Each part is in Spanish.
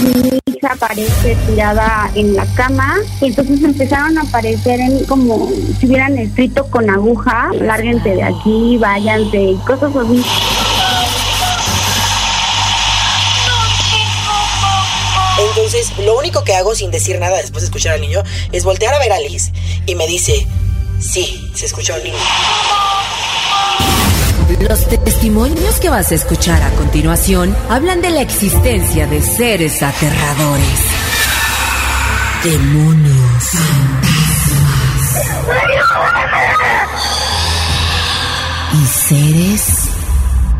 mi hija aparece tirada en la cama y entonces empezaron a aparecer en como si hubieran escrito con aguja, lárguense de aquí, váyanse y cosas así. Entonces, lo único que hago sin decir nada después de escuchar al niño es voltear a ver a Liz y me dice, sí, se escuchó un niño. Los testimonios que vas a escuchar a continuación hablan de la existencia de seres aterradores. Demonios. Y seres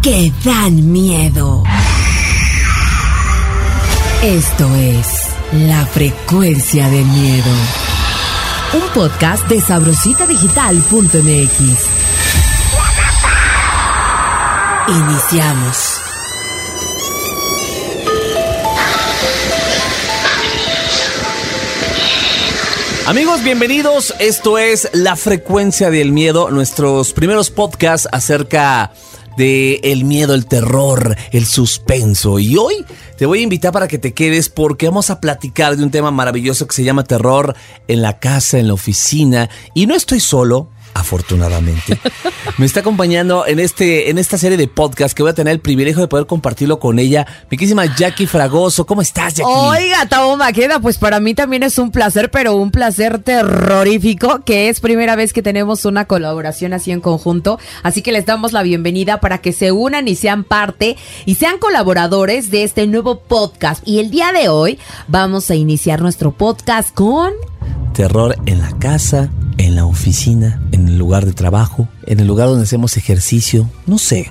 que dan miedo. Esto es La Frecuencia del Miedo. Un podcast de sabrositadigital.mx. Iniciamos. Amigos, bienvenidos. Esto es La Frecuencia del Miedo, nuestros primeros podcasts acerca de el miedo, el terror, el suspenso. Y hoy te voy a invitar para que te quedes porque vamos a platicar de un tema maravilloso que se llama terror en la casa, en la oficina. Y no estoy solo afortunadamente. Me está acompañando en este en esta serie de podcast que voy a tener el privilegio de poder compartirlo con ella, mi querísima Jackie Fragoso. ¿Cómo estás, Jackie? Oiga, Tabo Maqueda, pues para mí también es un placer, pero un placer terrorífico, que es primera vez que tenemos una colaboración así en conjunto. Así que les damos la bienvenida para que se unan y sean parte y sean colaboradores de este nuevo podcast. Y el día de hoy vamos a iniciar nuestro podcast con terror en la casa, en la oficina, en el lugar de trabajo, en el lugar donde hacemos ejercicio, no sé.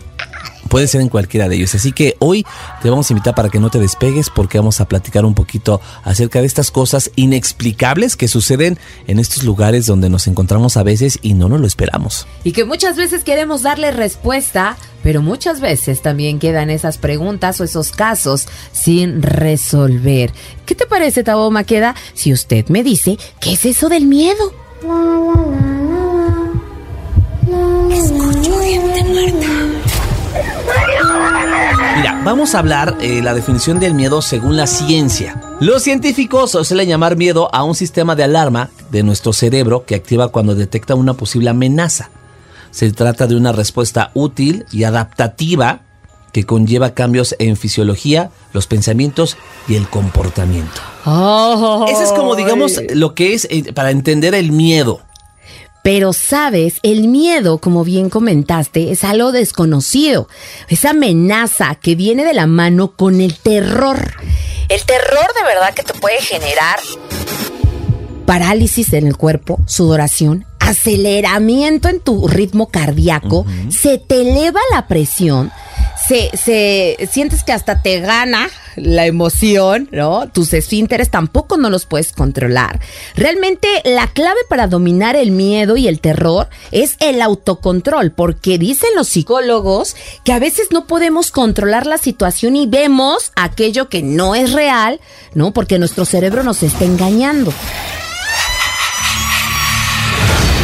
Puede ser en cualquiera de ellos. Así que hoy te vamos a invitar para que no te despegues porque vamos a platicar un poquito acerca de estas cosas inexplicables que suceden en estos lugares donde nos encontramos a veces y no nos lo esperamos. Y que muchas veces queremos darle respuesta, pero muchas veces también quedan esas preguntas o esos casos sin resolver. ¿Qué te parece, Tabo Maqueda, si usted me dice qué es eso del miedo? Mira, vamos a hablar eh, la definición del miedo según la ciencia. Los científicos suelen llamar miedo a un sistema de alarma de nuestro cerebro que activa cuando detecta una posible amenaza. Se trata de una respuesta útil y adaptativa que conlleva cambios en fisiología, los pensamientos y el comportamiento. Oh. Ese es como, digamos, lo que es eh, para entender el miedo. Pero sabes, el miedo, como bien comentaste, es algo desconocido. Esa amenaza que viene de la mano con el terror. El terror de verdad que te puede generar parálisis en el cuerpo, sudoración, aceleramiento en tu ritmo cardíaco, se te eleva la presión, se, sientes que hasta te gana la emoción, ¿no? Tus esfínteres tampoco no los puedes controlar. Realmente la clave para dominar el miedo y el terror es el autocontrol, porque dicen los psicólogos que a veces no podemos controlar la situación y vemos aquello que no es real, ¿no? Porque nuestro cerebro nos está engañando.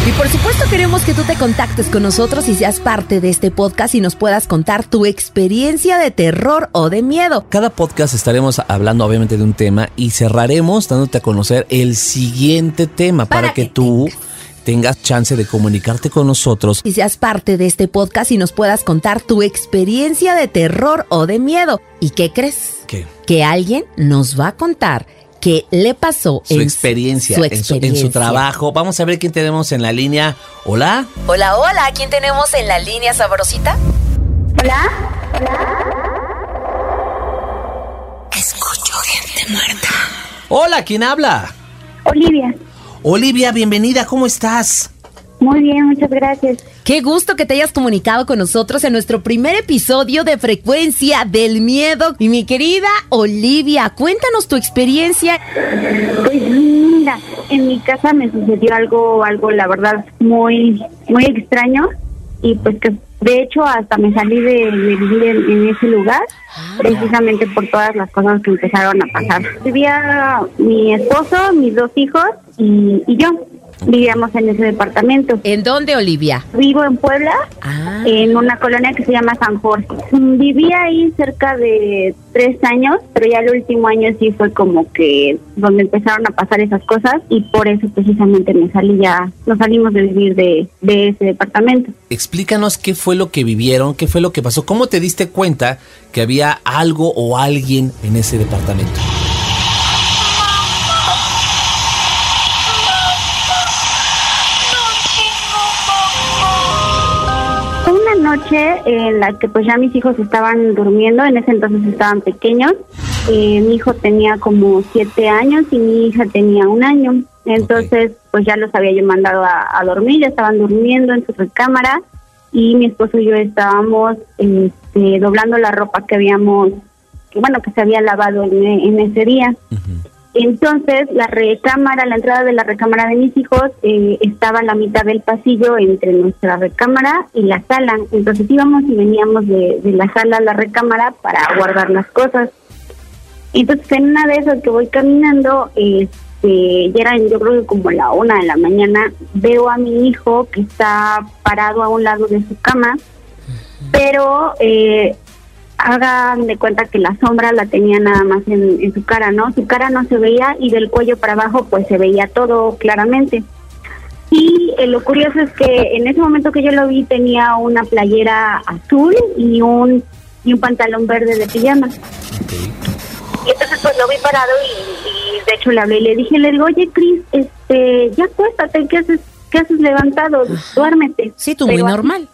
Y por supuesto queremos que tú te contactes con nosotros y seas parte de este podcast y nos puedas contar tu experiencia de terror o de miedo. Cada podcast estaremos hablando obviamente de un tema y cerraremos dándote a conocer el siguiente tema para, Para que, que tú tengas chance de comunicarte con nosotros. Y seas parte de este podcast y nos puedas contar tu experiencia de terror o de miedo. ¿Y qué crees? ¿Qué? Que alguien nos va a contar qué le pasó Su en experiencia, su en su- En, su, experiencia. trabajo. Vamos a ver quién tenemos en la línea. Hola. Hola, hola, ¿quién tenemos en la línea sabrosita? Hola, Escucho gente muerta. Hola, ¿quién habla? Olivia. Olivia, bienvenida, ¿cómo estás? Muy bien, muchas gracias. Qué gusto que te hayas comunicado con nosotros en nuestro primer episodio de Frecuencia del Miedo. Y mi querida Olivia, cuéntanos tu experiencia. Pues mira, en mi casa me sucedió algo, algo la verdad muy, muy extraño y pues que de hecho hasta me salí de, de vivir en, en ese lugar precisamente por todas las cosas que empezaron a pasar. Vivía mi esposo, mis dos hijos y, y yo. Vivíamos en ese departamento. ¿En dónde, Olivia? Vivo en Puebla, Ah. en una colonia que se llama San Jorge. Mm, Viví ahí cerca de tres años, pero ya el último año sí fue como que donde empezaron a pasar esas cosas y por eso precisamente me salí ya, nos salimos de vivir de, de ese departamento. Explícanos qué fue lo que vivieron, qué fue lo que pasó, cómo te diste cuenta que había algo o alguien en ese departamento. Noche en la que pues ya mis hijos estaban durmiendo, en ese entonces estaban pequeños. Eh, mi hijo tenía como siete años y mi hija tenía un año. Entonces pues ya los había yo mandado a, a dormir, ya estaban durmiendo en su recámara y mi esposo y yo estábamos este, doblando la ropa que habíamos, que, bueno, que se había lavado en, en ese día. Entonces, la recámara, la entrada de la recámara de mis hijos eh, estaba a la mitad del pasillo entre nuestra recámara y la sala. Entonces íbamos y veníamos de, la sala a la recámara para guardar las cosas. Entonces, en una de esas que voy caminando, este, ya eran yo creo que como la una de la mañana, veo a mi hijo que está parado a un lado de su cama, pero eh, hagan de cuenta que la sombra la tenía nada más en, en su cara, ¿no? Su cara no se veía y del cuello para abajo pues se veía todo claramente. Y eh, lo curioso es que en ese momento que yo lo vi tenía una playera azul y un y un pantalón verde de pijama. Y entonces pues lo vi parado y, y, de hecho le hablé y le dije, le digo, oye Cris, este, ya acuéstate, ¿qué haces, qué haces levantado? Duérmete. Sí, tú muy Pero así- normal.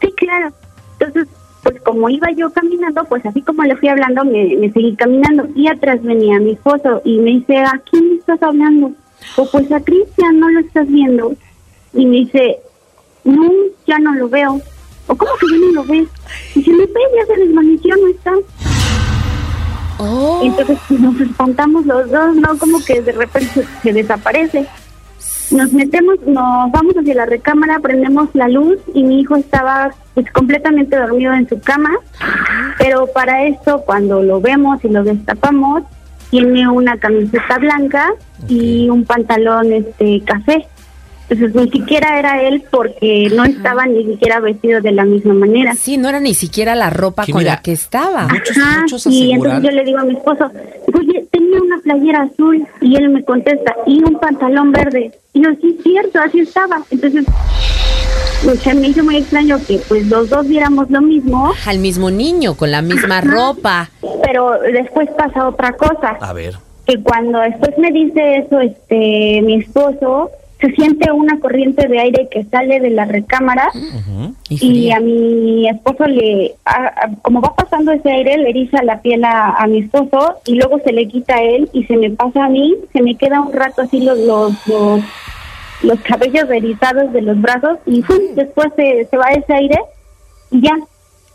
Sí, claro. Entonces, pues como iba yo caminando, pues así como le fui hablando, me, me seguí caminando. Y atrás venía mi esposo y me dice, ¿a quién estás hablando? O pues a Cristian, ¿no lo estás viendo? Y me dice, no, ya no lo veo. ¿O cómo que ya no lo ves? Dice, no ve, ya se desvaneció, no está. Oh. Entonces pues, nos espantamos los dos, ¿no? Como que de repente se desaparece. Nos metemos, nos vamos hacia la recámara, prendemos la luz y mi hijo estaba pues completamente dormido en su cama, pero para esto cuando lo vemos y lo destapamos, tiene una camiseta blanca y un pantalón este café. Entonces ni siquiera era él porque no estaba ni siquiera vestido de la misma manera. Sí, no era ni siquiera la ropa con mira, la que estaba. Muchos, Ajá, muchos y entonces yo le digo a mi esposo, una playera azul y él me contesta, y un pantalón verde. Y yo, sí, es cierto, así estaba. Entonces, pues, se me hizo muy extraño que pues los dos viéramos lo mismo, Al mismo niño, con la misma Ajá. ropa. pero después pasa otra cosa, A ver. que cuando después me dice eso este mi esposo, se siente una corriente de aire que sale de la recámara. Y a mi esposo le, a- a- como va pasando ese aire, le eriza la piel a, a mi esposo y luego se le quita a él y se me pasa a mí, se me queda un rato así los los, los, los cabellos erizados de los brazos y ¡fum! después se, se va ese aire y ya.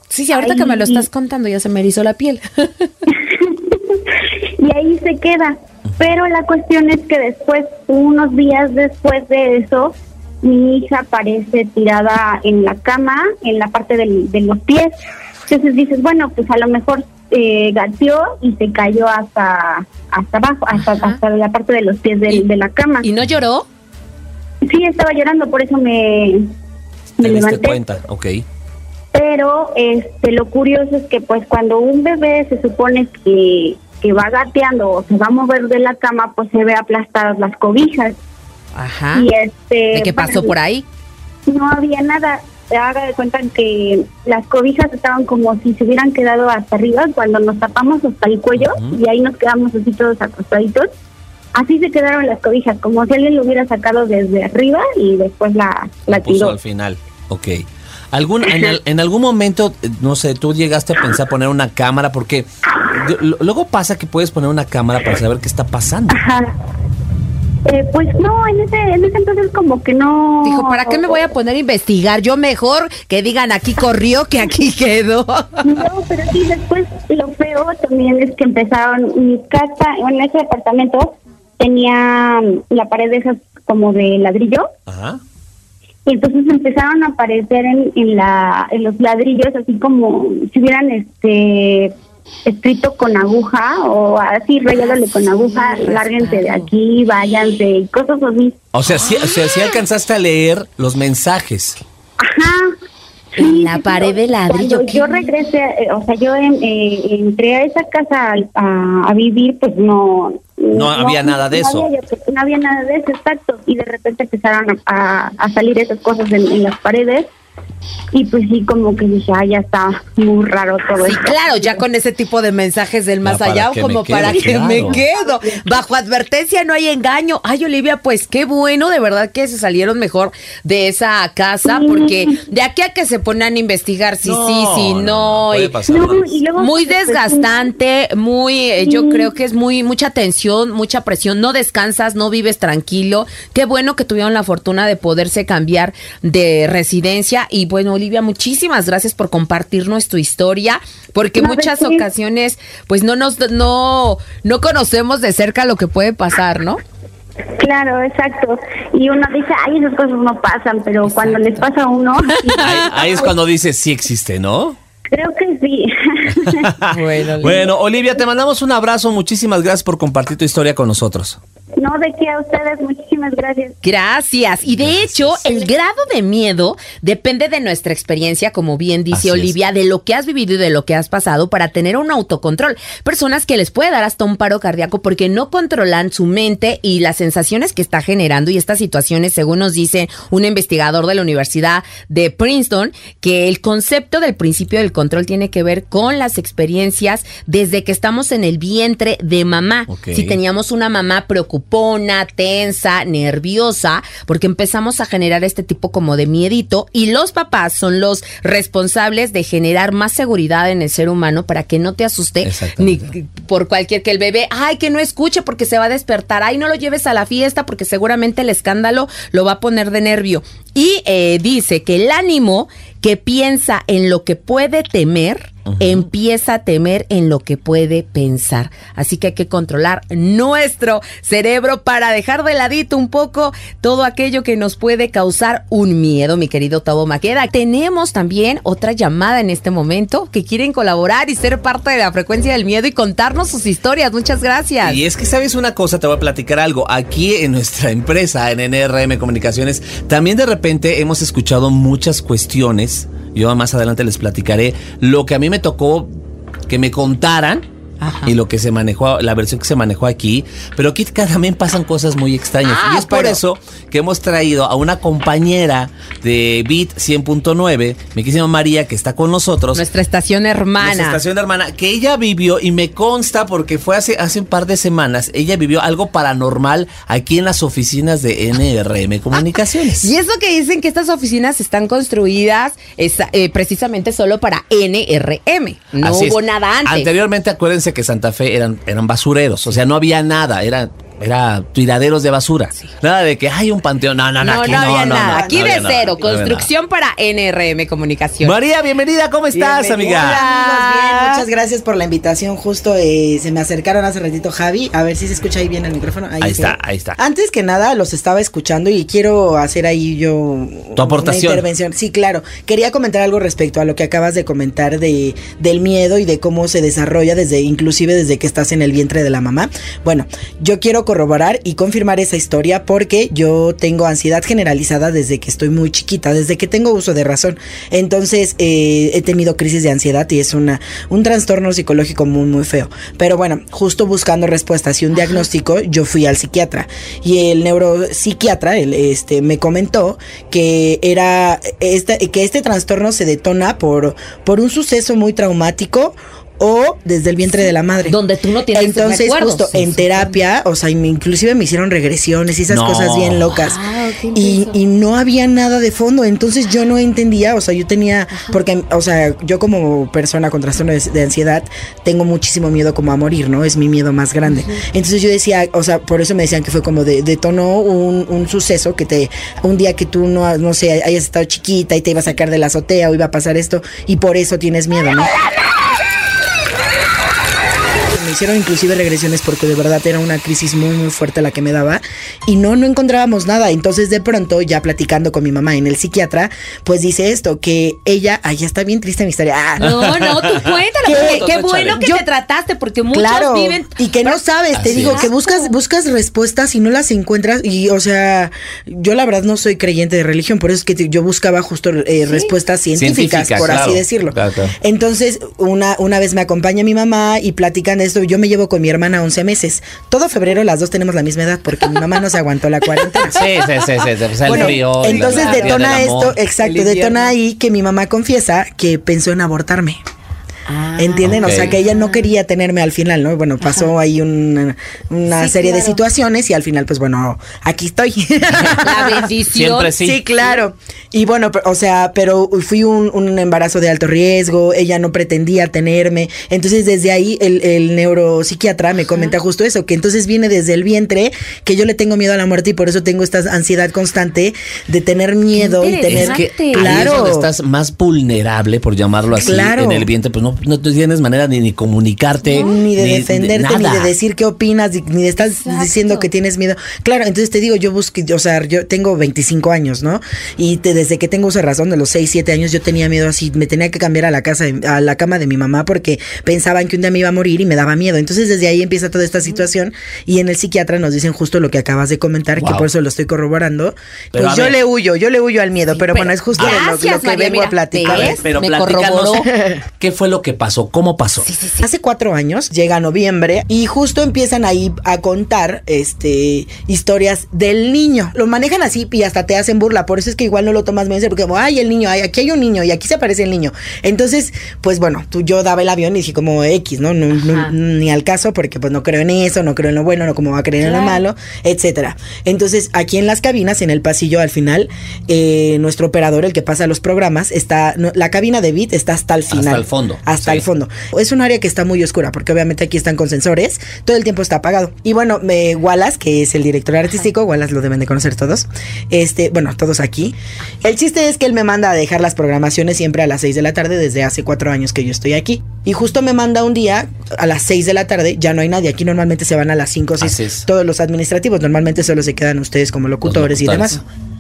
Sí, sí, ahorita que me lo estás contando ya se me erizó la piel. y ahí se queda. Pero la cuestión es que después, unos días después de eso, mi hija aparece tirada en la cama, en la parte del- de los pies. Entonces dices, bueno, pues a lo mejor eh, gateó y se cayó hasta hasta abajo, hasta, hasta la parte de los pies de la cama. ¿Y no lloró? Sí, estaba llorando, por eso me, Te me levanté. cuenta, ok. Pero este lo curioso es que pues cuando un bebé se supone que, que va gateando o se va a mover de la cama, pues se ve aplastadas las cobijas. Ajá. Y este ¿De qué pasó por ahí? No había nada. Se haga de cuenta que las cobijas estaban como si se hubieran quedado hasta arriba cuando nos tapamos hasta el cuello y ahí nos quedamos así todos acostaditos. Así se quedaron las cobijas, como si alguien lo hubiera sacado desde arriba y después la, la Puso tiró. al final. Ok. ¿Algún, en, al- en algún momento, no sé, tú llegaste a pensar poner una cámara porque luego pasa que puedes poner una cámara para saber qué está pasando. Ajá. Eh, pues no, en ese, en ese entonces como que no... Dijo, ¿para qué me voy a poner a investigar? Yo mejor que digan aquí corrió que aquí quedó. No, pero sí, después lo feo también es que empezaron, mi casa, en ese departamento tenía la pared de esas como de ladrillo, Ajá. Y entonces empezaron a aparecer en, en, la, en los ladrillos así como si hubieran este escrito con aguja o así rayándole con aguja, lárguense de aquí, váyanse y cosas así. O sea, sí, o sea, sí alcanzaste a leer los mensajes. Ajá. En la pared de ladrillo, Cuando yo regresé, eh, o sea, yo en- eh, entré a esa casa a, a vivir, pues no... No había nada de no eso. había- no había nada de eso, exacto. Y de repente empezaron a, a salir esas cosas en, en las paredes. Y pues sí, como que dije, ah, ya está muy raro todo Sí, esto. claro, ya con ese tipo de mensajes del más para allá, que como me quedo, para que claro. me quedo. Bajo advertencia no hay engaño. Ay, Olivia, pues qué bueno, de verdad que se salieron mejor de esa casa, porque de aquí a que se ponen a investigar si No, sí, si no, no. puede y- pasar No, más. y luego, muy pues, desgastante, muy, eh, yo Sí. creo que es muy, mucha tensión, mucha presión, no descansas, no vives tranquilo. Qué bueno que tuvieron la fortuna de poderse cambiar de residencia. Y bueno, Olivia, muchísimas gracias por compartirnos tu historia, porque muchas ocasiones, pues no nos, no, no conocemos de cerca lo que puede pasar, ¿no? Claro, exacto. Y uno dice, ay, esas cosas no pasan, pero cuando les pasa a uno, Ahí, ahí es cuando dices sí existe, ¿no? creo que sí. Bueno, Bueno, Olivia, te mandamos un abrazo. Muchísimas gracias por compartir tu historia con nosotros. No, de qué a ustedes, muchísimas gracias. Gracias. Y de hecho, el grado de miedo depende de nuestra experiencia, como bien dice Así es. Olivia, de lo que has vivido y de lo que has pasado para tener un autocontrol. Personas que les puede dar hasta un paro cardíaco porque no controlan su mente y las sensaciones que está generando y estas situaciones, según nos dice un investigador de la Universidad de Princeton, que el concepto del principio del control tiene que ver con las experiencias desde que estamos en el vientre de mamá. Si teníamos una mamá preocupona, tensa, nerviosa, porque empezamos a generar este tipo como de miedito y los papás son los responsables de generar más seguridad en el ser humano para que no te asuste ni por cualquier que el bebé, ay, que no escuche porque se va a despertar, ay, no lo lleves a la fiesta porque seguramente el escándalo lo va a poner de nervio. Y eh, dice que el ánimo que piensa en lo que puede temer, empieza a temer en lo que puede pensar. Así que hay que controlar nuestro cerebro para dejar de ladito un poco todo aquello que nos puede causar un miedo, mi querido Tabo Maqueda. Tenemos también otra llamada en este momento que quieren colaborar y ser parte de la frecuencia del miedo y contarnos sus historias. Muchas gracias. Y es que sabes una cosa, te voy a platicar algo. Aquí en nuestra empresa, en NRM Comunicaciones, también de repente hemos escuchado muchas cuestiones. Yo más adelante les platicaré lo que a mí me tocó que me contaran. Ajá. Y lo que se manejó, la versión que se manejó aquí. Pero ca- también pasan cosas muy extrañas. Ah, y es por eso que hemos traído a una compañera de Bit 100.9, mi querida María, que está con nosotros. Nuestra estación hermana. Nuestra estación hermana, que ella vivió, y me consta porque fue hace, hace un par de semanas, ella vivió algo paranormal aquí en las oficinas de NRM Comunicaciones. Y eso que dicen que estas oficinas están construidas es, eh, precisamente solo para NRM. No Así es. hubo nada antes. Anteriormente, acuérdense que Santa Fe eran, eran basureros, o sea, no había nada, era, era tiraderos de basura. Nada de que hay un panteón, no, no, no, No, aquí no había nada. Aquí no de cero. construcción para NRM Comunicación. María, bienvenida, ¿cómo estás, Bienvenida, amiga? amigos, bien, muchas gracias por la invitación. Justo eh, se me acercaron hace ratito Javi, a ver si se escucha ahí bien el micrófono. Ahí está, ahí está. Antes que nada, los estaba escuchando y quiero hacer ahí yo Tu aportación. una intervención. Sí, claro. Quería comentar algo respecto a lo que acabas de comentar de del miedo y de cómo se desarrolla desde inclusive desde que estás en el vientre de la mamá. Bueno, yo quiero corroborar y confirmar esa historia porque yo tengo ansiedad generalizada desde que estoy muy chiquita, desde que tengo uso de razón. Entonces eh, he tenido crisis de ansiedad y es una un trastorno psicológico muy muy feo. Pero bueno, justo buscando respuestas y un diagnóstico, yo fui al psiquiatra y el neuropsiquiatra el, este me comentó que era esta, que este trastorno se detona por por un suceso muy traumático o desde el vientre de la madre. Donde tú no tienes Entonces, recuerdos. justo Sí, en sí. terapia, o sea, inclusive me hicieron regresiones y esas No. cosas bien locas. Ah, y, y no había nada de fondo. Entonces yo no entendía, o sea, yo tenía, porque, o sea, yo como persona con trastorno de, de ansiedad, tengo muchísimo miedo como a morir, ¿no? Es mi miedo más grande. Entonces yo decía, o sea, por eso me decían que fue como de, detonó un, un suceso que te, un día que tú no, no sé, hayas estado chiquita y te iba a sacar de la azotea o iba a pasar esto y por eso tienes miedo, ¿no? Hicieron inclusive regresiones porque de verdad era una crisis muy, muy fuerte la que me daba. Y no, no encontrábamos nada. Entonces, de pronto, ya platicando con mi mamá en el psiquiatra, pues dice esto, que ella, ay, ya está bien triste mi historia. Ah, No, no, tú cuéntalo. ¿Qué? porque Qué bueno que Yo- te trataste, porque muchos Claro, viven. y que no sabes, te digo es. que buscas buscas respuestas y no las encuentras y o sea, yo la verdad no soy creyente de religión, por eso es que te- yo buscaba justo eh, respuestas científicas, Científicas, por claro. así decirlo. Claro, claro. Entonces, una una vez me acompaña mi mamá y platican de esto, yo me llevo con mi hermana 11 meses. Todo febrero las dos tenemos la misma edad porque mi mamá no se aguantó la cuarentena. Sí, sí, sí, sí, sí, pues el Bueno, frío. y la- entonces la- detona amor. esto, exacto, detona ahí que mi mamá confiesa que pensó en abortarme. Ah, ¿Entienden? O sea, que ella no quería tenerme al final, ¿no? Bueno, pasó ahí una, una Sí, serie de claro. situaciones y al final, pues bueno, aquí estoy. La bendición. Siempre sí. claro. Y bueno, o sea, pero fui un, un embarazo de alto riesgo, ella no pretendía tenerme. Entonces, desde ahí, el, el neuropsiquiatra me comenta justo eso, que entonces viene desde el vientre, que yo le tengo miedo a la muerte y por eso tengo esta ansiedad constante de tener miedo y tener. Es que Exacto. ahí es Claro. donde estás más vulnerable, por llamarlo así, Claro. en el vientre, pues no, no tienes manera ni, ni comunicarte. ni de defenderte, ni de decir qué opinas, ni ni de estar diciendo que tienes miedo. Claro, entonces te digo, yo busqué, o sea, yo tengo 25 años, ¿no? Y te- desde que tengo esa razón, de los 6, 7 años, yo tenía miedo así, me tenía que cambiar a la casa, a la cama de mi mamá porque pensaban que un día me iba a morir y me daba miedo. Entonces desde ahí empieza toda esta situación y en el psiquiatra nos dicen justo lo que acabas de comentar, que por eso lo estoy corroborando. Pero pues yo ver. le huyo, yo le huyo al miedo, pero, bueno, es justo lo- que María, vengo mira, a platicar. A ver, ¿Ves? pero Me platícanos, corroboró. ¿qué fue lo que pasó? ¿Cómo pasó? Hace cuatro años, llega noviembre y justo empiezan ahí a contar este historias del niño. Lo manejan así y hasta te hacen burla. Por eso es que igual no lo tomas bien en serio, porque como, ay, el niño, ay, aquí hay un niño y aquí se aparece el niño. Entonces, pues bueno, tú yo daba el avión y dije como X, ¿no? No- no- ni al caso, porque pues no creo en eso, no creo en lo bueno, no como va a creer en lo malo, etcétera. Entonces, aquí en las cabinas, en el pasillo al final, eh, nuestro operador, el que pasa los programas, está, no, la cabina de Bit está hasta el Hasta final. el fondo, Hasta sí. el fondo. Es un área que está muy oscura, porque obviamente aquí están con sensores, todo el tiempo está apagado. Y bueno, me, Wallace, que es el director artístico, Wallace lo deben de conocer todos, este, bueno, todos aquí. El chiste es que él me manda a dejar las programaciones siempre a las 6 de la tarde desde hace cuatro años que yo estoy aquí. Y justo me manda un día a las 6 de la tarde, ya no hay nadie, aquí normalmente se van a las 5 o 6, Así es. todos los administrativos, normalmente solo se quedan ustedes como locutores, y locutores. demás.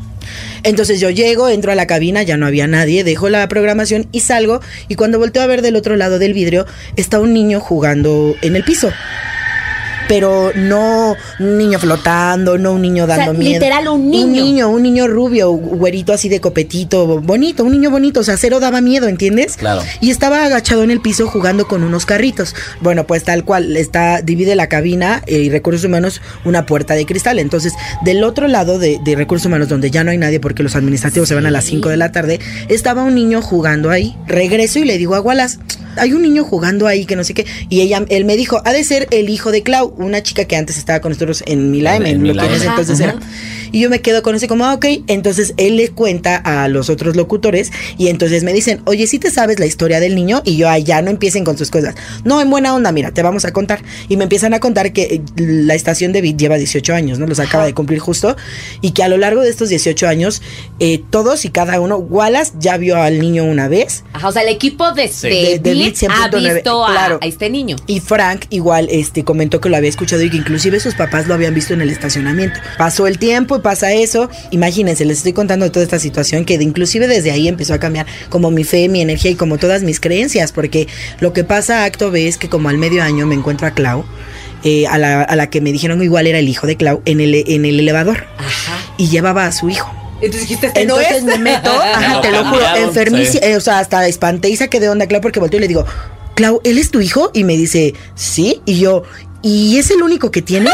Entonces yo llego, entro a la cabina, ya no había nadie, dejo la programación y salgo. Y cuando volteo a ver del otro lado del vidrio, está un niño jugando en el piso. Pero no un niño flotando, no un niño sea, dando miedo. literal, un niño. Un niño, un niño rubio, güerito así de copetito, bonito, un niño bonito, o sea, cero daba miedo, ¿entiendes? Claro. Y estaba agachado en el piso jugando con unos carritos. Bueno, pues tal cual, está, divide la cabina eh, y recursos humanos una puerta de cristal. Entonces, del otro lado de, de recursos humanos, donde ya no hay nadie porque los administrativos se van a las 5 de la tarde, estaba un niño jugando ahí. Regreso y le digo a Wallace, hay un niño jugando ahí que no sé qué. Y ella, él me dijo, ha de ser el hijo de Clau, una chica que antes estaba con nosotros en Milaem, En- lo que en ese Milaem. entonces era. Y yo me quedo con ese como, ah, ok. Entonces él le cuenta a los otros locutores y entonces me dicen, oye, si te sabes la historia del niño? Y yo, ya no empiecen con sus cosas. No, en buena onda, mira, te vamos a contar. Y me empiezan a contar que eh, la estación de Bit lleva 18 años, ¿no? Los acaba de cumplir justo. Y que a lo largo de estos 18 años, eh, todos y cada uno, Wallace ya vio al niño una vez. Ajá, o sea, el equipo de, Sí. de, Beat ha 100.9, visto a, claro. a este niño. Y Frank igual este comentó que lo había escuchado y que inclusive sus papás lo habían visto en el estacionamiento. Pasó el tiempo y pasa eso. Imagínense, les estoy contando toda esta situación que de- inclusive desde ahí empezó a cambiar como mi fe, mi energía y como todas mis creencias. Porque lo que pasa acto B es que como al medio año me encuentro a Clau. eh, a, la, a la que me dijeron igual era el hijo de Clau en el, en el elevador Ajá. y llevaba a su hijo. Entonces dijiste, Este Entonces me meto, ajá, Lo te lo juro, sí. eh, o sea, hasta espanté y saqué de onda a Clau porque volteo y le digo, Clau, ¿él es tu hijo? Y me dice, sí, y yo, ¿y es el único que tienes?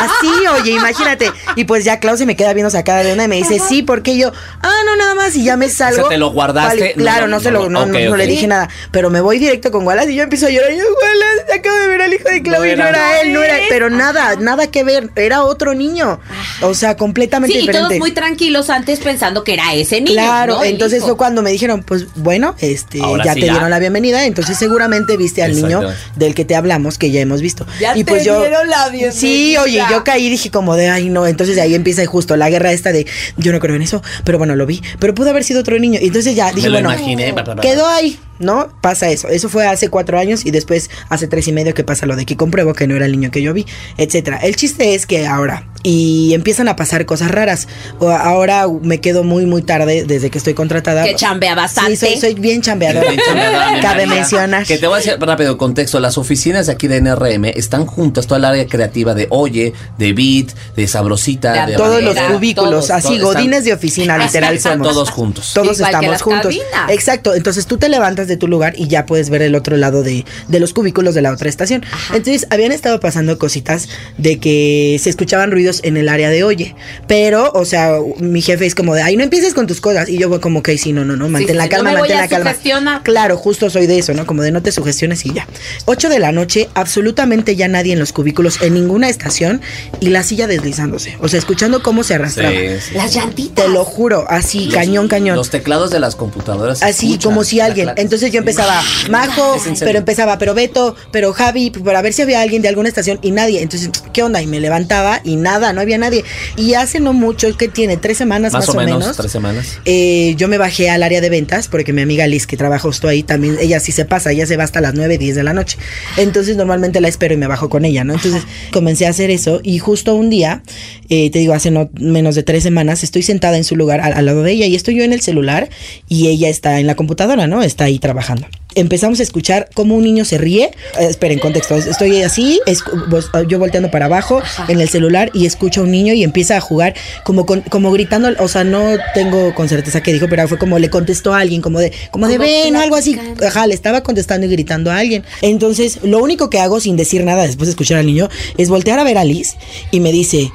Así, oye, imagínate. Y pues ya Clau se me queda viendo sacada de onda y me dice, sí, porque yo, ah, no, nada más, y ya me salgo. ¿te lo guardaste? Vale, claro, No, no, no, se lo, no, le dije nada. Pero me voy directo con Wallace y yo empiezo a llorar. Y yo, Wallace, acabo de ver al hijo de Clau No y no era. él, no era, pero nada, nada que ver, era otro niño. O sea, completamente Sí, y diferente. todos muy tranquilos antes pensando que era ese niño. Claro, entonces fue cuando me dijeron, pues bueno, este, Ahora ya sí, te ya. dieron la bienvenida, entonces seguramente viste al niño del que te hablamos, que ya hemos visto. Ya y pues te yo, dieron la bienvenida. Sí, oye, yo caí y dije como de, ay no, entonces ahí empieza justo la guerra esta de, yo no creo en eso, pero bueno, lo vi, pero pudo haber sido otro niño. Y entonces ya dije, lo bueno, imaginé, quedó ahí, ¿no? Pasa eso. Eso fue hace cuatro años y después hace tres y medio que pasa lo de que compruebo que no era el niño que yo vi, etcétera. El chiste es que ahora, y empiezan a pasar cosas raras. Ahora me quedo muy, muy tarde desde que estoy contratada. Que chambea bastante. Sí, soy, soy bien chambeadora. Bien chambeadora, Cabe María. mencionar. Que te voy a decir rápido contexto. Las oficinas de aquí de NRM están juntas, toda el área creativa de Oye, de Beat, de Sabrosita, De de Todos los cubículos, todos, así, todos godines están- de oficina, literal están somos. todos juntos. Todos Igual que estamos las juntos. cabinas. Exacto. Entonces tú te levantas de tu lugar y ya puedes ver el otro lado de, de los cubículos de la otra estación. Entonces habían estado pasando cositas de que se escuchaban ruidos en el área de oye. Pero, o sea, mi jefe es como de, ay, no empieces con tus cosas. Y yo voy como que, sí, no, no, no, mantén sí, la no calma, mantén a la calma. Claro, justo soy de eso, ¿no? Como de no te sugestiones y ya. 8 de la noche, absolutamente ya nadie en los cubículos, en ninguna estación, y la silla deslizándose. O sea, escuchando cómo se arrastraba. Sí, sí. Las llantitas. Te lo juro, así, Los- cañón, cañón. Los teclados de las computadoras. Así escuchan, como si alguien. Entonces yo empezaba, Majo, pero empezaba, pero Beto, pero Javi, para ver si había alguien de alguna estación y nadie. Entonces, ¿qué onda? Y me levantaba y nada, no había nadie. Y hace no mucho, que tiene tres semanas más, Más o menos, tres semanas. eh, yo me bajé al área de ventas porque mi amiga Liz, que trabaja justo ahí, también, ella sí se pasa, ella se va hasta las 9, 10 de la noche. Entonces normalmente la espero y me bajo con ella, ¿no? Entonces comencé a hacer eso y justo un día, eh, te digo, hace no menos de tres semanas, estoy sentada en su lugar al, al lado de ella y estoy yo en el celular y ella está en la computadora, ¿no? Está ahí trabajando. Empezamos a escuchar cómo un niño se ríe. Eh, esperen, contexto. Estoy así, es- vos- yo volteando para abajo en el celular y escucho a un niño y empieza a jugar como con- como gritando, o sea, no tengo con certeza qué dijo, pero fue como le contestó a alguien, como de, como de Como ven, o algo así. Ajá, le estaba contestando y gritando a alguien. Entonces, lo único que hago sin decir nada después de escuchar al niño es voltear a ver a Liz y me dice,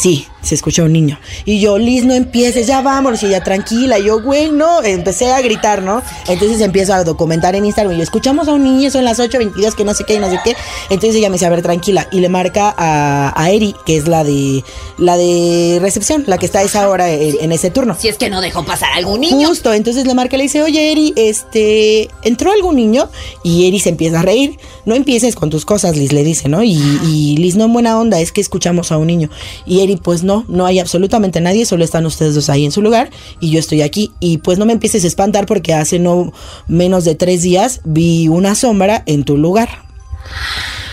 sí, se escucha un niño. Y yo, Liz, no empieces, ya vámonos. Y ella, tranquila. Y yo, güey, no. Empecé a gritar, ¿no? Entonces empiezo a documentar en Instagram. Y yo, escuchamos a un niño, son las 8.22, que no sé qué, y no sé qué. Entonces ella me dice, a ver, tranquila. Y le marca a, a Eri, que es la de la de recepción, la que está a esa hora en, en ese turno. Si es que no dejó pasar algún niño. Justo, entonces le marca y le dice, oye Eri, este, entró algún niño y Eri se empieza a reír. No empieces con tus cosas, Liz, le dice, ¿no? Y, y Liz, no, en buena onda, es que escuchamos a un niño. Y Eri, pues no, no hay absolutamente nadie, solo están ustedes dos ahí en su lugar y yo estoy aquí. Y pues no me empieces a espantar porque hace no menos de tres días vi una sombra en tu lugar.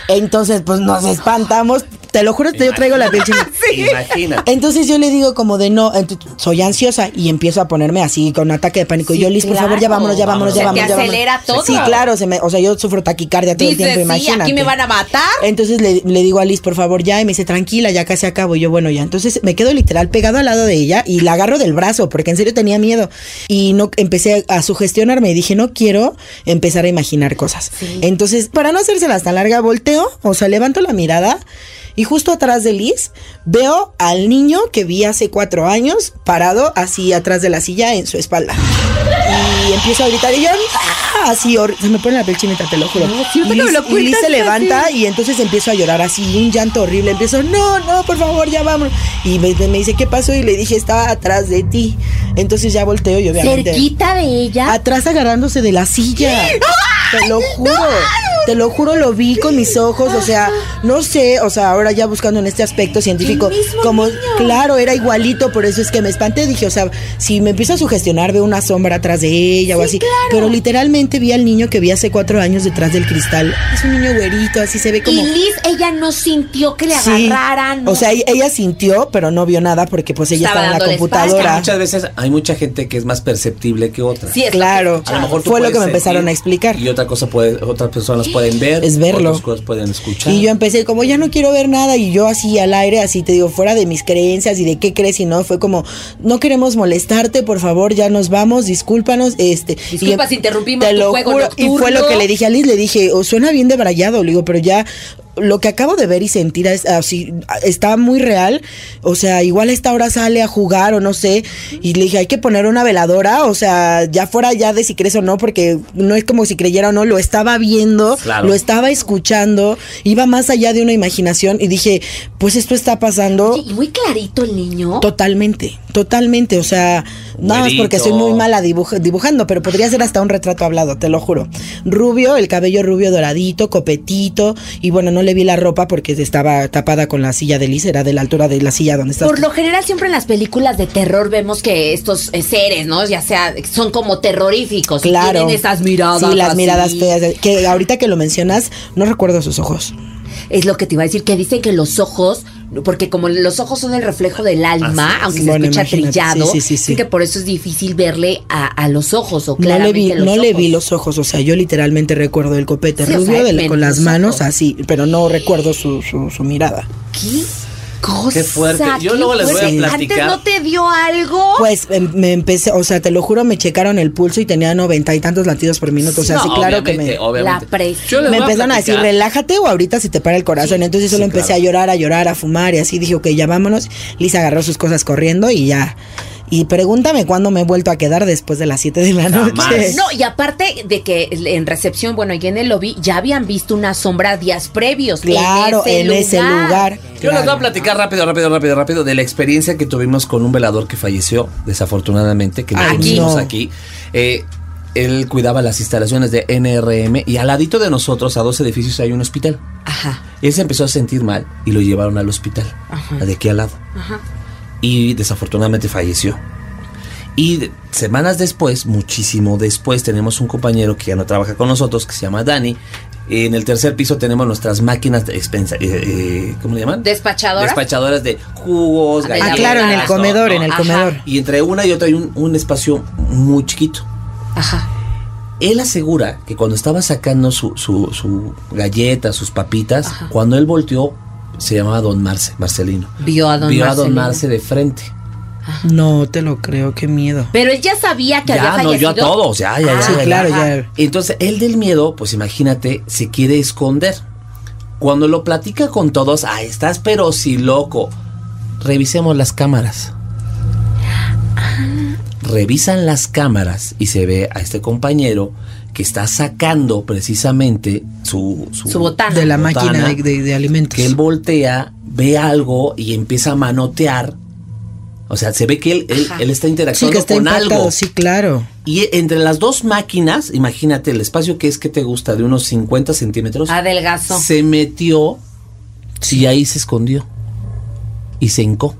Entonces, pues nos espantamos. Te lo juro, yo traigo la piel chinita. Imagínate. Entonces yo le digo como de no, soy ansiosa y empiezo a ponerme así con un ataque de pánico. Sí, yo, Liz, por favor, ya vámonos, ya vámonos, ya Se te vámonos. ya vámonos". acelera todo. Sí, claro, se me, o sea, yo sufro taquicardia todo el tiempo, sí, imagínate. aquí me van a matar. Entonces le, le digo a Liz, por favor, ya, y me dice, tranquila, ya casi acabo. Y yo, bueno, ya. Entonces me quedo literal pegado al lado de ella y la agarro del brazo, porque en serio tenía miedo. Y no empecé a sugestionarme y dije, no quiero empezar a imaginar cosas. Entonces, para no hacérselas tan larga, volteo, o sea, levanto la mirada. Y justo atrás de Liz veo al niño que vi hace cuatro años parado así atrás de la silla en su espalda. Y empiezo a gritar y yo, ¡ah! así, se me pone la piel chinita, te lo juro. y, Liz, lo y Liz cuentas, se levanta y entonces empiezo a llorar así, un llanto horrible. Empiezo, no, no, por favor, ya vamos. Y me, me dice, ¿qué pasó? Y le dije, estaba atrás de ti. Entonces ya volteo y obviamente. Cerquita de ella. Atrás agarrándose de la silla. Te lo juro. Te lo juro, lo vi con mis ojos. O sea, no sé, o sea, ahora ya buscando en este aspecto científico, El mismo como, niño. claro, era igualito, por eso es que me espanté. Dije, o sea, si me empiezo a sugestionar, veo una sombra atrás de ella o así. Pero literalmente vi al niño que vi hace cuatro años detrás del cristal. Es un niño güerito, así se ve como. Y Liz, ella no sintió que le Sí. agarraran. O sea, ella, ella sintió, pero no vio nada porque pues ella Estaba estaba en la computadora. Muchas veces hay mucha gente que es más perceptible que otra. Sí, es Claro, A lo mejor tú fue lo que me empezaron a explicar. Y otra cosa puede, otras personas pueden ver. Es verlo. Otras cosas pueden escuchar. Y yo empecé como ya no quiero ver nada y yo así al aire, así te digo, fuera de mis creencias y de qué crees y no, fue como no queremos molestarte, por favor, ya nos vamos, discúlpanos, este. Disculpa y- si interrumpimos te tu lo juego juro, Y fue lo que le dije a Liz, le dije, "Oh, suena bien de brayado, le digo, pero ya lo que acabo de ver y sentir es así, está muy real, o sea, igual a esta hora sale a jugar o no sé, y le dije, hay que poner una veladora, o sea, ya fuera ya de si crees o no, porque no es como si creyera o no, lo estaba viendo, Claro. lo estaba escuchando, iba más allá de una imaginación y dije, pues esto está pasando Oye, y muy clarito el niño. totalmente, totalmente, o sea, nada más porque soy muy mala dibuj- dibujando, pero podría ser hasta un retrato hablado, te lo juro. Rubio, el cabello rubio doradito, copetito, y bueno, no no le vi la ropa porque estaba tapada con la silla de Liz, era de la altura de la silla donde está. Por lo general, siempre en las películas de terror vemos que estos eh, seres, ¿no? Ya sea, son como terroríficos. y Claro. tienen esas miradas. Sí, las así. miradas feas. Que ahorita que lo mencionas, no recuerdo sus ojos. Es lo que te iba a decir, que dicen que los ojos, porque como los ojos son el reflejo del alma, Así aunque se Bueno, escucha imagínate. trillado, Sí, sí, sí, que por eso es difícil verle a, a los ojos o No le claramente vi, los no le ojos. vi los ojos, o sea, yo literalmente recuerdo el copete Sí, o rubio sea, de la- ven con las manos ojos. así, pero no recuerdo su, su, su mirada. ¿Qué cosa? Qué fuerte. Yo qué luego les voy a platicar. ¿Antes no te dio algo? Pues em, me empecé, o sea, te lo juro, me checaron el pulso y tenía noventa y tantos latidos por minuto, o sea, No, sí, claro que me... obviamente. La presión. Yo les Me empezaron a decir, relájate o ahorita se te para el corazón. Entonces solo sí, empecé claro. a llorar, a llorar, a fumar y así dije, ok, ya vámonos. Lisa agarró sus cosas corriendo y ya. Y pregúntame cuándo me he vuelto a quedar después de las 7 de la Jamás. noche. No, y aparte de que en recepción, bueno, y en el lobby ya habían visto una sombra días previos. Claro, en ese lugar. Yo les voy a platicar rápido, rápido, rápido, rápido de la experiencia que tuvimos con un velador que falleció, desafortunadamente, que lo Aquí. conocimos No. aquí. Eh, él cuidaba las instalaciones de NRM y al ladito de nosotros, a dos edificios, hay un hospital. Ajá, Él se empezó a sentir mal y lo llevaron al hospital, Ajá. de aquí al lado. ajá. Y desafortunadamente falleció. Y semanas después, muchísimo después, tenemos un compañero que ya no trabaja con nosotros, que se llama Dani. En el tercer piso tenemos nuestras máquinas de expensa, eh, eh, ¿cómo le llaman? ¿Despachadoras? Despachadoras de jugos, Ah, de Ah, galletas. claro, en el comedor, ¿no? en el Ajá. comedor. Y entre una y otra hay un, un espacio muy chiquito. Ajá. Él asegura que cuando estaba sacando su, su, su galleta, sus papitas, Ajá. cuando él volteó, se llamaba Don Marce, Marcelino. Vio a don Vio a Don. Marce de frente. No te lo creo, qué miedo. Pero él ya sabía que había Ya, no, fallecido. yo a todos, ya, ya, Ah, ya. Sí, ya. claro, ya. Entonces, él del miedo, pues imagínate, se quiere esconder. Cuando lo platica con todos, ay, estás pero si loco. Revisemos las cámaras. Revisan las cámaras y se ve a este compañero que está sacando precisamente su, Su botana. De la botana, máquina de, de- de alimentos. Que él voltea, ve algo y empieza a manotear. O sea, se ve que él, él, está sí, interactuando que está con impactado, algo. sí, claro. Y entre las dos máquinas, imagínate el espacio que es que te gusta, de unos 50 centímetros, Adelgazó. se metió y ahí se escondió. Y se hincó.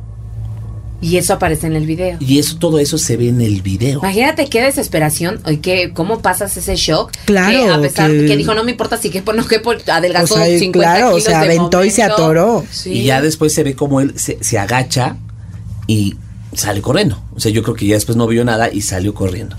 Y eso aparece en el video. Y eso, todo eso se ve en el video. Imagínate qué desesperación, y qué, cómo pasas ese shock. Claro, Que a pesar que- que, dijo, no me importa si que no que por- O adelgazó sea, 50 claro, o kilos sea, de aventó y se atoró. Sí. Y ya después se ve como él se, se agacha y sale corriendo. O sea, yo creo que ya después no vio nada y salió corriendo.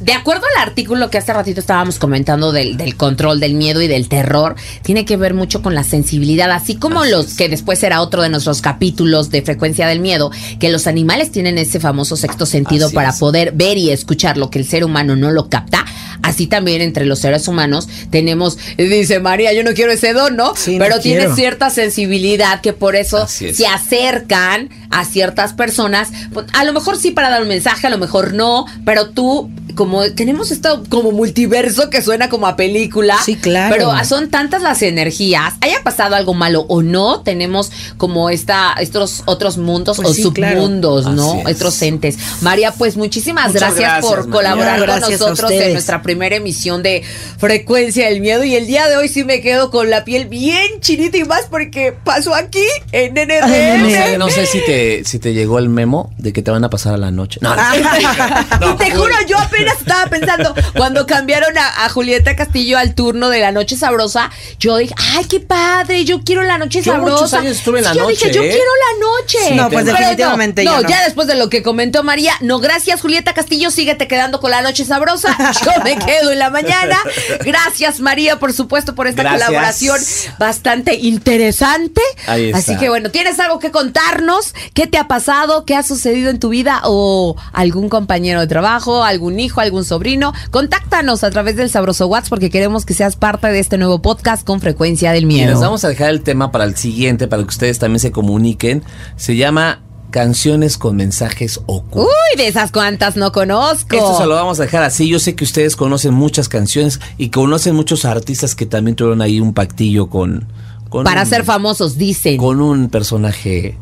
De acuerdo al artículo que hace ratito estábamos comentando del, del control del miedo y del terror, tiene que ver mucho con la sensibilidad, así como Así los que después será otro de nuestros capítulos de frecuencia del miedo, que los animales tienen ese famoso sexto sentido Así para es. poder ver y escuchar lo que el ser humano no lo capta. Así también entre los seres humanos tenemos, dice María, yo no quiero ese don, ¿no? Sí, no Pero tiene cierta sensibilidad que por eso es. se acercan a ciertas personas. pues, A lo mejor sí para dar un mensaje, a lo mejor no, pero tú, como tenemos esto como multiverso que suena como a película. Sí, claro. Pero son tantas las energías. Haya pasado algo malo o no, tenemos como esta, estos otros mundos Pues o sí, claro. submundos, ¿no? Es. Otros entes. María, pues muchísimas gracias, gracias, por María. colaborar con nosotros en nuestra primera emisión de Frecuencia del Miedo. Y el día de hoy sí me quedo con la piel bien chinita y más porque pasó aquí en Ay, nene. No sé si te, si te llegó el memo de que te van a pasar a la noche. No, no. y te juro, yo apenas estaba pensando, cuando cambiaron a, a Julieta Castillo al turno de la noche sabrosa, yo dije, ay, qué padre, yo quiero la noche Yo sabrosa. muchos años estuve en la yo dije, noche, yo ¿eh? quiero la noche. No, pues Pero definitivamente no, ya no, no. ya después de lo que comentó María, no, gracias Julieta Castillo, síguete quedando con la noche sabrosa. Yo me quedo en la mañana. Gracias María, por supuesto, por esta Gracias. colaboración bastante interesante. Ahí está. Así que bueno, ¿tienes algo que contarnos? ¿Qué te ha pasado? ¿Qué ha sucedido en tu vida? ¿O algún compañero de trabajo, algún hijo, algún sobrino? Contáctanos a través del Sabroso WhatsApp porque queremos que seas parte de este nuevo podcast con frecuencia del Y miedo. les vamos a dejar el tema para el siguiente, para que ustedes también se comuniquen. Se llama Canciones con mensajes ocultos. Uy, de esas cuantas no conozco. Esto se lo vamos a dejar así. Yo sé que ustedes conocen muchas canciones y conocen muchos artistas que también tuvieron ahí un pactillo con. con Para un- ser famosos, dicen. Con un personaje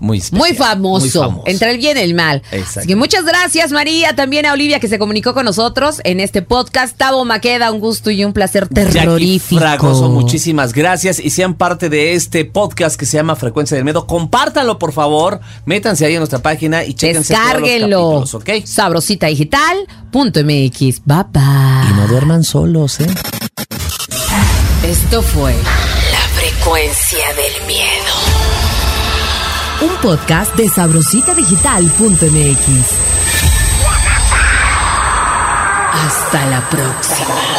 muy especial, Muy famoso, muy famoso. entre el bien y el mal. Exacto. Así que muchas gracias, María. También a Olivia que se comunicó con nosotros en este podcast. Tavo Maqueda, un gusto y un placer terrorífico. Fragoso, muchísimas gracias y sean parte de este podcast que se llama Frecuencia del Miedo. Compártanlo, por favor. Métanse ahí en nuestra página y chéquense todos los Descárguenlo. capítulos, ¿ok? Sabrositadigital.mx. Bye bye. Y no duerman solos, ¿eh? Esto fue La Frecuencia del Miedo. Un podcast de sabrositadigital.mx. Hasta la próxima.